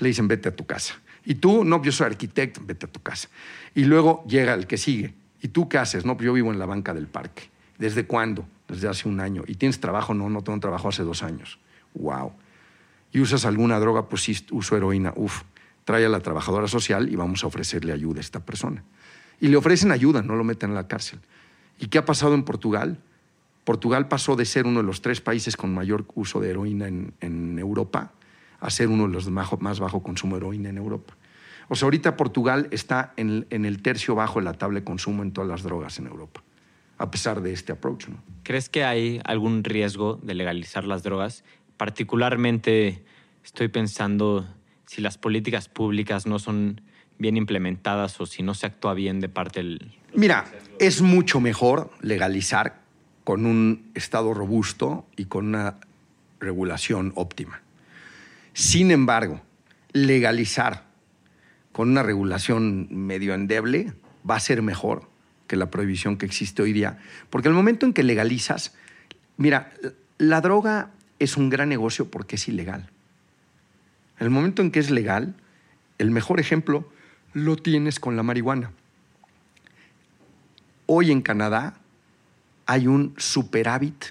Le dicen, vete a tu casa. Y tú, no, yo soy arquitecto, vete a tu casa. Y luego llega el que sigue. ¿Y tú qué haces? No, pues yo vivo en la banca del parque. ¿Desde cuándo? Desde hace un año. ¿Y tienes trabajo? No, no tengo trabajo hace dos años. ¡Wow! ¿Y usas alguna droga? Pues sí, uso heroína. Uf, trae a la trabajadora social y vamos a ofrecerle ayuda a esta persona y le ofrecen ayuda, no lo meten en la cárcel. ¿Y qué ha pasado en Portugal? Portugal pasó de ser uno de los tres países con mayor uso de heroína en, Europa a ser uno de los más bajo consumo de heroína en Europa. O sea, ahorita Portugal está en, el tercio bajo de la tabla de consumo en todas las drogas en Europa, a pesar de este approach. ¿no? ¿Crees que hay algún riesgo de legalizar las drogas? Particularmente estoy pensando si las políticas públicas no son bien implementadas o si no se actúa bien de parte del... Mira, es mucho mejor legalizar con un Estado robusto y con una regulación óptima. Sin embargo, legalizar con una regulación medio endeble va a ser mejor que la prohibición que existe hoy día. Porque el momento en que legalizas, mira, la droga es un gran negocio porque es ilegal. El momento en que es legal, el mejor ejemplo lo tienes con la marihuana. Hoy en Canadá hay un superávit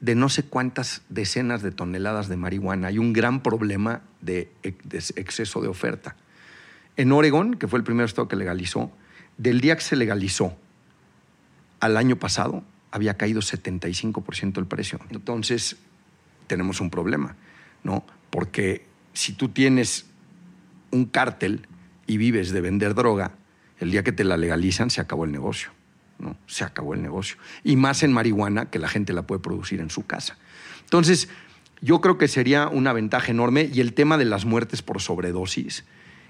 de no sé cuántas decenas de toneladas de marihuana. Hay un gran problema de, exceso de oferta. En Oregon, que fue el primer estado que legalizó, del día que se legalizó al año pasado había caído 75% el precio. Entonces, tenemos un problema, ¿no? Porque si tú tienes un cártel y vives de vender droga, el día que te la legalizan se acabó el negocio, ¿no? Se acabó el negocio. Y más en marihuana que la gente la puede producir en su casa. Entonces, yo creo que sería una ventaja enorme y el tema de las muertes por sobredosis,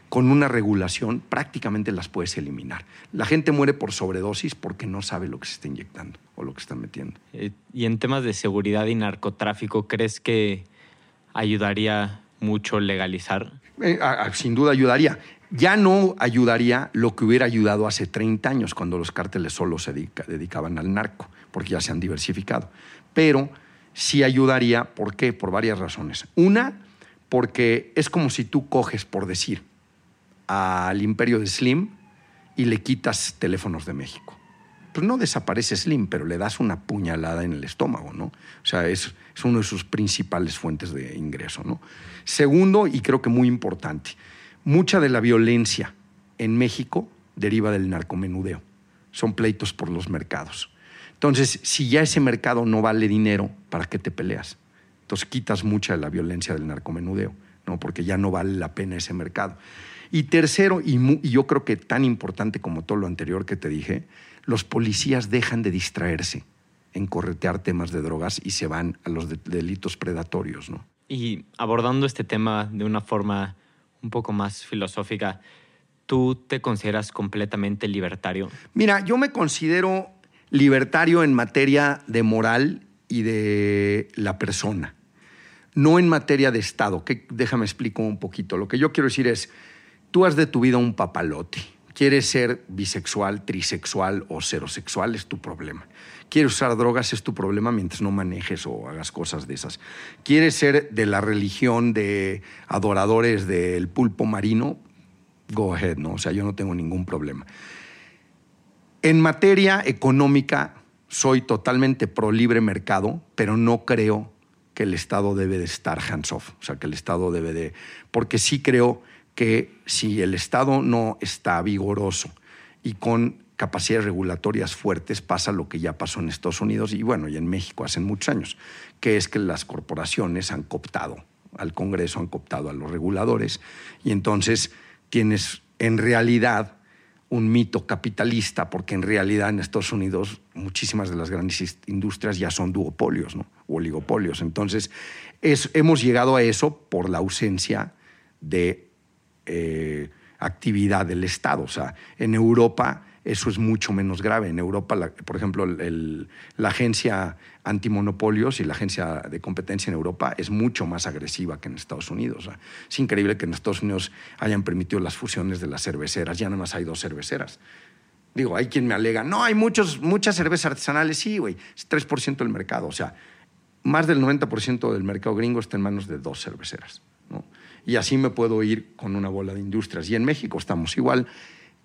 con una regulación prácticamente las puedes eliminar. La gente muere por sobredosis porque no sabe lo que se está inyectando o lo que está metiendo. Eh, y en temas de seguridad y narcotráfico, ¿crees que ayudaría mucho legalizar? Eh, sin duda ayudaría. Ya no ayudaría lo que hubiera ayudado hace 30 años, cuando los cárteles solo se dedicaban al narco, porque ya se han diversificado. Pero sí ayudaría, ¿por qué? Por varias razones. Una, porque es como si tú coges, por decir, al imperio de Slim y le quitas teléfonos de México. Pues no desaparece Slim, pero le das una puñalada en el estómago, ¿no? O sea, es, es una de sus principales fuentes de ingreso, ¿no? Segundo, y creo que muy importante, mucha de la violencia en México deriva del narcomenudeo. Son pleitos por los mercados. Entonces, si ya ese mercado no vale dinero, ¿para qué te peleas? Entonces quitas mucha de la violencia del narcomenudeo, ¿no? Porque ya no vale la pena ese mercado. Y tercero, y, yo creo que tan importante como todo lo anterior que te dije, los policías dejan de distraerse en corretear temas de drogas y se van a los delitos predatorios, ¿no? Y abordando este tema de una forma un poco más filosófica, ¿tú te consideras completamente libertario? Mira, yo me considero libertario en materia de moral y de la persona, no en materia de Estado. Que, déjame explico un poquito. Lo que yo quiero decir es, Tú has de tu vida un papalote. Quieres ser bisexual, trisexual o serosexual, es tu problema. Quieres usar drogas, es tu problema mientras no manejes o hagas cosas de esas. Quieres ser de la religión de adoradores del pulpo marino, go ahead, ¿no? O sea, yo no tengo ningún problema. En materia económica, soy totalmente pro libre mercado, pero no creo que el Estado debe de estar hands off. O sea, que el Estado debe de. Porque sí creo que si el Estado no está vigoroso y con capacidades regulatorias fuertes, pasa lo que ya pasó en Estados Unidos y bueno, y en México hace muchos años, que es que las corporaciones han cooptado al Congreso, han cooptado a los reguladores y entonces tienes en realidad un mito capitalista, porque en realidad en Estados Unidos muchísimas de las grandes industrias ya son duopolios ¿no? o oligopolios. Entonces, hemos llegado a eso por la ausencia de eh, actividad del Estado. O sea, en Europa eso es mucho menos grave. En Europa, por ejemplo, la agencia antimonopolios y la agencia de competencia en Europa es mucho más agresiva que en Estados Unidos. es increíble que en Estados Unidos hayan permitido las fusiones de las cerveceras. Ya nada más hay dos cerveceras. Digo, hay quien me alega, no, hay muchos, muchas cervezas artesanales. Sí, güey, es 3% del mercado. O sea, más del 90% del mercado gringo está en manos de dos cerveceras. Y así me puedo ir con una bola de industrias. Y en México estamos igual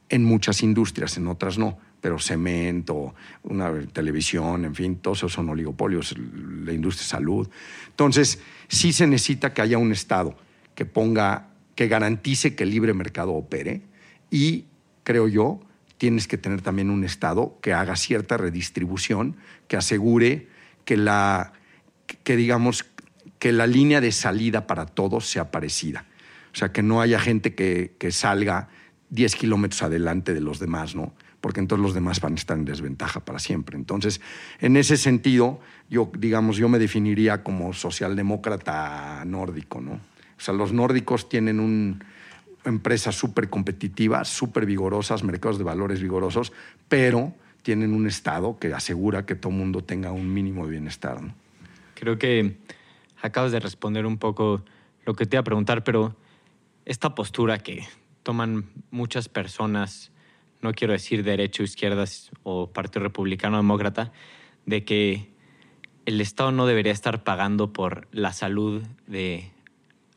en muchas industrias, en otras no, pero cemento, una televisión, en fin, todos esos son oligopolios, la industria de salud. Entonces, sí se necesita que haya un Estado que ponga, que garantice que el libre mercado opere y, creo yo, tienes que tener también un Estado que haga cierta redistribución, que asegure que la, que digamos, que la línea de salida para todos sea parecida. O sea, que no haya gente que, salga 10 kilómetros adelante de los demás, ¿no? Porque entonces los demás van a estar en desventaja para siempre. Entonces, en ese sentido, yo, digamos, yo me definiría como socialdemócrata nórdico, ¿no? O sea, los nórdicos tienen un, empresas súper competitivas, súper vigorosas, mercados de valores vigorosos, pero tienen un Estado que asegura que todo mundo tenga un mínimo de bienestar. ¿no? Creo que acabas de responder un poco lo que te iba a preguntar, pero esta postura que toman muchas personas, no quiero decir derecho, izquierdas o Partido Republicano Demócrata, de que el Estado no debería estar pagando por la salud de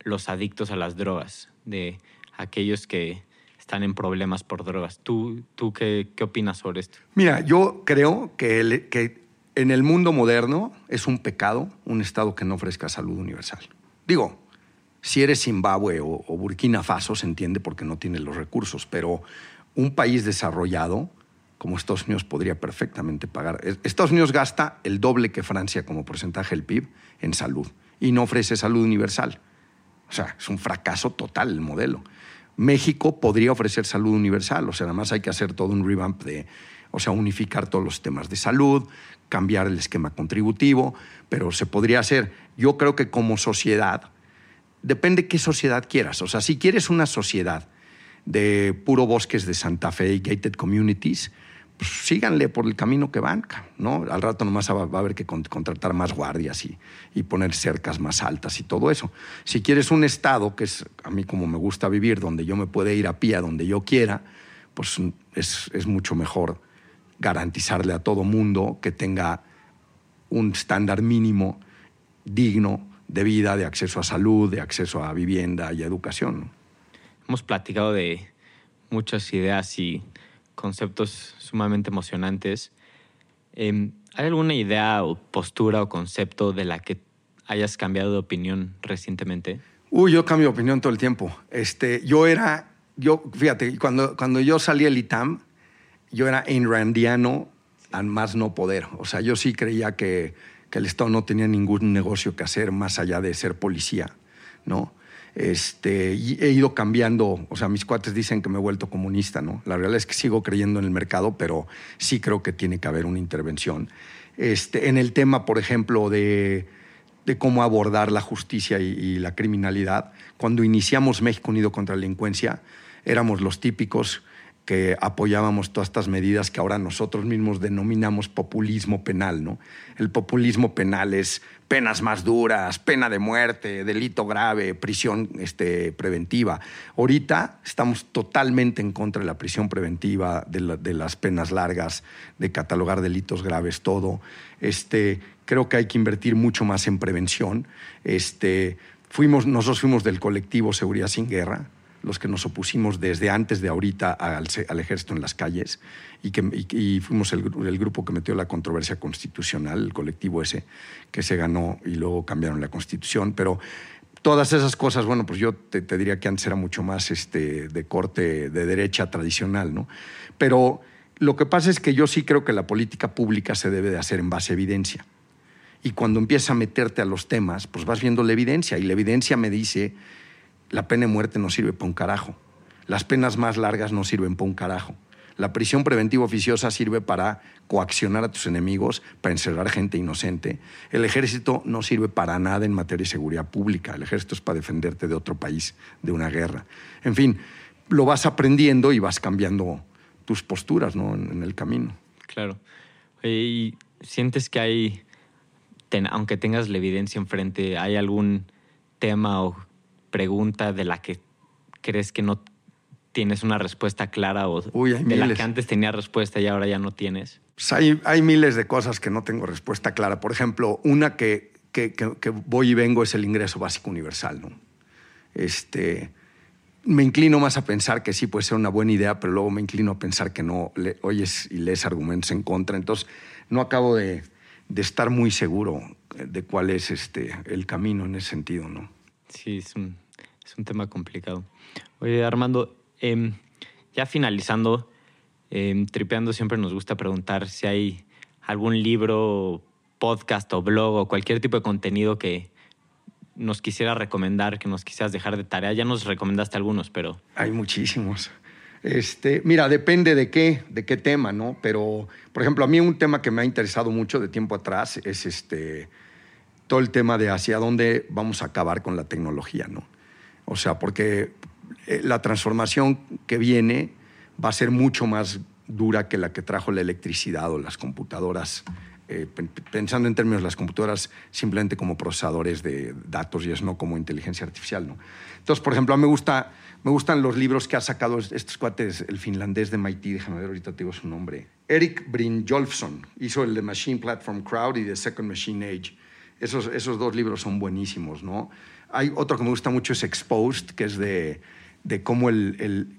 los adictos a las drogas, de aquellos que están en problemas por drogas. ¿Tú, tú qué, qué opinas sobre esto? Mira, yo creo que, el, que en el mundo moderno es un pecado un Estado que no ofrezca salud universal. Digo, si eres Zimbabue o, Burkina Faso se entiende porque no tiene los recursos, pero un país desarrollado como Estados Unidos podría perfectamente pagar. Estados Unidos gasta el doble que Francia como porcentaje del PIB en salud y no ofrece salud universal. O sea, es un fracaso total el modelo. México podría ofrecer salud universal, o sea, nada más hay que hacer todo un revamp de, o sea, unificar todos los temas de salud, cambiar el esquema contributivo, pero se podría hacer. Yo creo que como sociedad, depende qué sociedad quieras. O sea, si quieres una sociedad de puro bosques de Santa Fe y gated communities, pues síganle por el camino que van, ¿no? Al rato nomás va, a haber que contratar más guardias y, y, poner cercas más altas y todo eso. Si quieres un estado, que es a mí como me gusta vivir, donde yo me pueda ir a pie a donde yo quiera, pues es, es mucho mejor garantizarle a todo mundo que tenga un estándar mínimo digno de vida, de acceso a salud, de acceso a vivienda y a educación. Hemos platicado de muchas ideas y conceptos sumamente emocionantes. Em, ¿Hay alguna idea o postura o concepto de la que hayas cambiado de opinión recientemente? Uy, yo cambio de opinión todo el tiempo. Este, yo era, yo, fíjate, cuando, cuando yo salí del ITAM, yo era Randiano al más no poder. O sea, yo sí creía que, que el Estado no tenía ningún negocio que hacer más allá de ser policía, ¿no? Este, he ido cambiando, o sea, mis cuates dicen que me he vuelto comunista, ¿no? La realidad es que sigo creyendo en el mercado, pero sí creo que tiene que haber una intervención. Este, en el tema, por ejemplo, de, de cómo abordar la justicia y, y, la criminalidad, cuando iniciamos México Unido contra la Delincuencia, éramos los típicos que apoyábamos todas estas medidas que ahora nosotros mismos denominamos populismo penal, ¿no? El populismo penal es penas más duras, pena de muerte, delito grave, prisión este, preventiva. Ahorita estamos totalmente en contra de la prisión preventiva, de, las penas largas, de catalogar delitos graves, todo. Este, creo que hay que invertir mucho más en prevención. Este, fuimos, nosotros fuimos del colectivo Seguridad Sin Guerra, los que nos opusimos desde antes de ahorita al, ejército en las calles y, que, fuimos el, grupo que metió la controversia constitucional, el colectivo ese, que se ganó y luego cambiaron la constitución. Pero todas esas cosas, bueno, pues yo te, diría que antes era mucho más este, de corte de derecha tradicional, ¿no? Pero lo que pasa es que yo sí creo que la política pública se debe de hacer en base a evidencia. Y cuando empiezas a meterte a los temas, pues vas viendo la evidencia y la evidencia me dice la pena de muerte no sirve para un carajo. Las penas más largas no sirven para un carajo. La prisión preventiva oficiosa sirve para coaccionar a tus enemigos, para encerrar gente inocente. El ejército no sirve para nada en materia de seguridad pública. El ejército es para defenderte de otro país, de una guerra. En fin, lo vas aprendiendo y vas cambiando tus posturas ¿no? en, el camino. Claro. ¿Y sientes que hay, aunque tengas la evidencia enfrente, hay algún tema o pregunta de la que crees que no tienes una respuesta clara o de la que antes tenía respuesta y ahora ya no tienes? Pues hay, hay, miles de cosas que no tengo respuesta clara. Por ejemplo, una que, que, que, voy y vengo es el ingreso básico universal. ¿no? Este, me inclino más a pensar que sí puede ser una buena idea, pero luego me inclino a pensar que no. Le, oyes y lees argumentos en contra. Entonces, no acabo de, de estar muy seguro de cuál es este, el camino en ese sentido. ¿no? Sí, es un, es un tema complicado. Oye, Armando, em, ya finalizando, em, tripeando siempre nos gusta preguntar si hay algún libro, podcast o blog o cualquier tipo de contenido que nos quisiera recomendar, que nos quisieras dejar de tarea. Ya nos recomendaste algunos, pero... Hay muchísimos. Este, mira, depende de qué, de qué tema, ¿no? Pero, por ejemplo, a mí un tema que me ha interesado mucho de tiempo atrás es este, todo el tema de hacia dónde vamos a acabar con la tecnología, ¿no? O sea, porque eh, la transformación que viene va a ser mucho más dura que la que trajo la electricidad o las computadoras. Eh, pensando en términos de las computadoras simplemente como procesadores de datos y es no como inteligencia artificial. ¿no? Entonces, por ejemplo, a mí me, gusta, me gustan los libros que ha sacado estos cuates, el finlandés de MIT, déjame ver, ahorita te digo su nombre. Eric Brynjolfsson hizo el de Machine Platform Crowd y The Second Machine Age. Esos, esos dos libros son buenísimos, ¿no? Hay otro que me gusta mucho, es Exposed, que es de, de cómo el,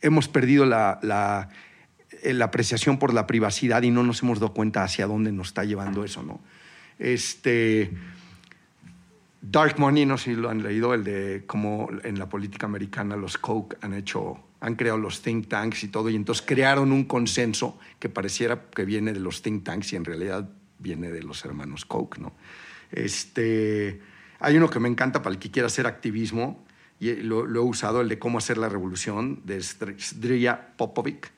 hemos perdido la, la, la, apreciación por la privacidad y no nos hemos dado cuenta hacia dónde nos está llevando eso, ¿no? Este, Dark Money, no sé si lo han leído, el de cómo en la política americana los Koch han hecho han creado los think tanks y todo, y entonces crearon un consenso que pareciera que viene de los think tanks y en realidad viene de los hermanos Koch, ¿no? Este, hay uno que me encanta para el que quiera hacer activismo, y lo, he usado, el de cómo hacer la revolución, de Zdrija Popovic.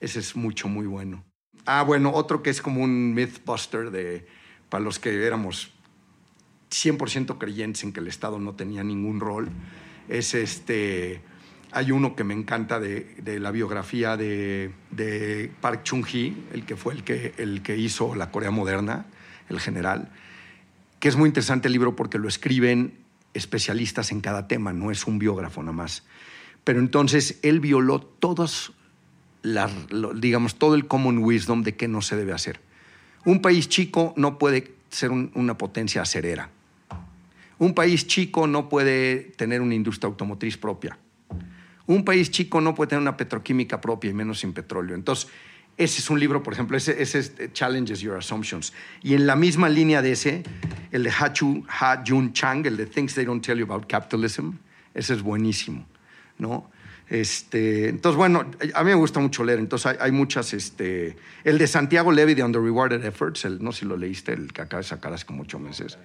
Ese es mucho, muy bueno. Ah, bueno, otro que es como un mythbuster de, para los que éramos 100% creyentes en que el Estado no tenía ningún rol, es este hay uno que me encanta de, la biografía de, Park Chung-hee, el que fue el que, el que hizo la Corea moderna, el general, que es muy interesante el libro porque lo escriben especialistas en cada tema, no es un biógrafo nada más. Pero entonces él violó todos las, digamos, todo el common wisdom de qué no se debe hacer. Un país chico no puede ser una potencia acerera. Un país chico no puede tener una industria automotriz propia. Un país chico no puede tener una petroquímica propia y menos sin petróleo. Entonces, ese es un libro, por ejemplo, ese, es eh, Challenges Your Assumptions. Y en la misma línea de ese, el de Ha, ha Jun Chang, el de Things They Don't Tell You About Capitalism, ese es buenísimo, ¿no? Este, entonces, bueno, a mí me gusta mucho leer, entonces hay, muchas, este, el de Santiago Levy de Under Rewarded Efforts, el, no sé si lo leíste, el que acaba de sacar hace como ocho meses.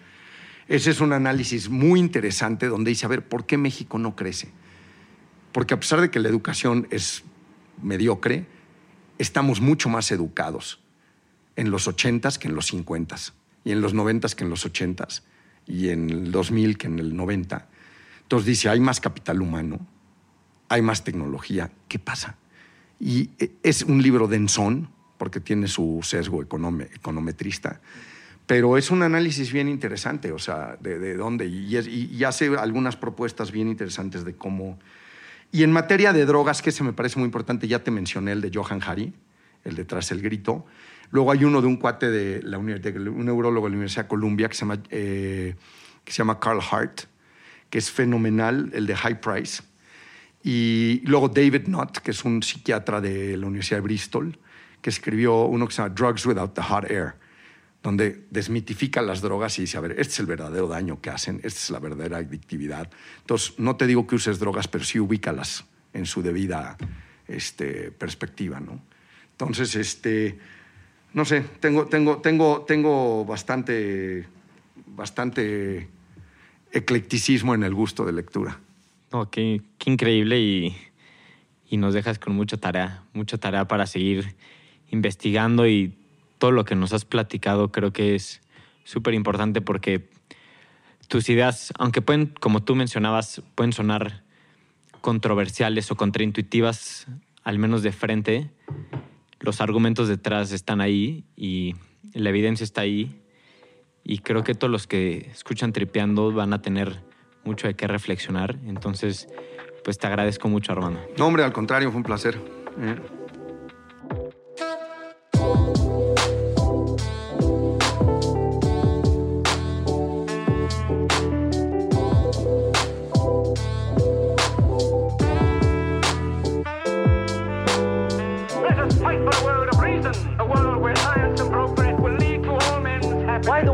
Ese es un análisis muy interesante donde dice, a ver, ¿por qué México no crece? Porque a pesar de que la educación es mediocre, estamos mucho más educados en los 80s que en los 50s, y en los 90s que en los 80s, y en el 2000 que en el 90. Entonces dice, hay más capital humano, hay más tecnología, ¿qué pasa? Y e, es un libro densón, porque tiene su sesgo econometrista, pero es un análisis bien interesante, o sea, de, dónde, y, y hace algunas propuestas bien interesantes de cómo y en materia de drogas, que se me parece muy importante, ya te mencioné el de Johan Hari, el de Tras el Grito. Luego hay uno de un cuate de, la, de un neurólogo de la Universidad de Columbia que se llama, eh, que se llama Carl Hart, que es fenomenal, el de High Price. Y luego David Nutt, que es un psiquiatra de la Universidad de Bristol, que escribió uno que se llama Drugs Without the Hot Air donde desmitifica las drogas y dice, a ver, este es el verdadero daño que hacen, esta es la verdadera adictividad. Entonces, no te digo que uses drogas, pero sí ubícalas en su debida este, perspectiva, ¿no? Entonces, este, no sé, tengo, tengo, tengo, tengo bastante, bastante eclecticismo en el gusto de lectura. Oh, qué, increíble y, y nos dejas con mucha tarea, mucha tarea para seguir investigando y todo lo que nos has platicado creo que es súper importante porque tus ideas, aunque pueden, como tú mencionabas, pueden sonar controversiales o contraintuitivas, al menos de frente, los argumentos detrás están ahí y la evidencia está ahí. Y creo que todos los que escuchan tripeando van a tener mucho de qué reflexionar. Entonces, pues te agradezco mucho, Armando. No, hombre, al contrario, fue un placer. Eh.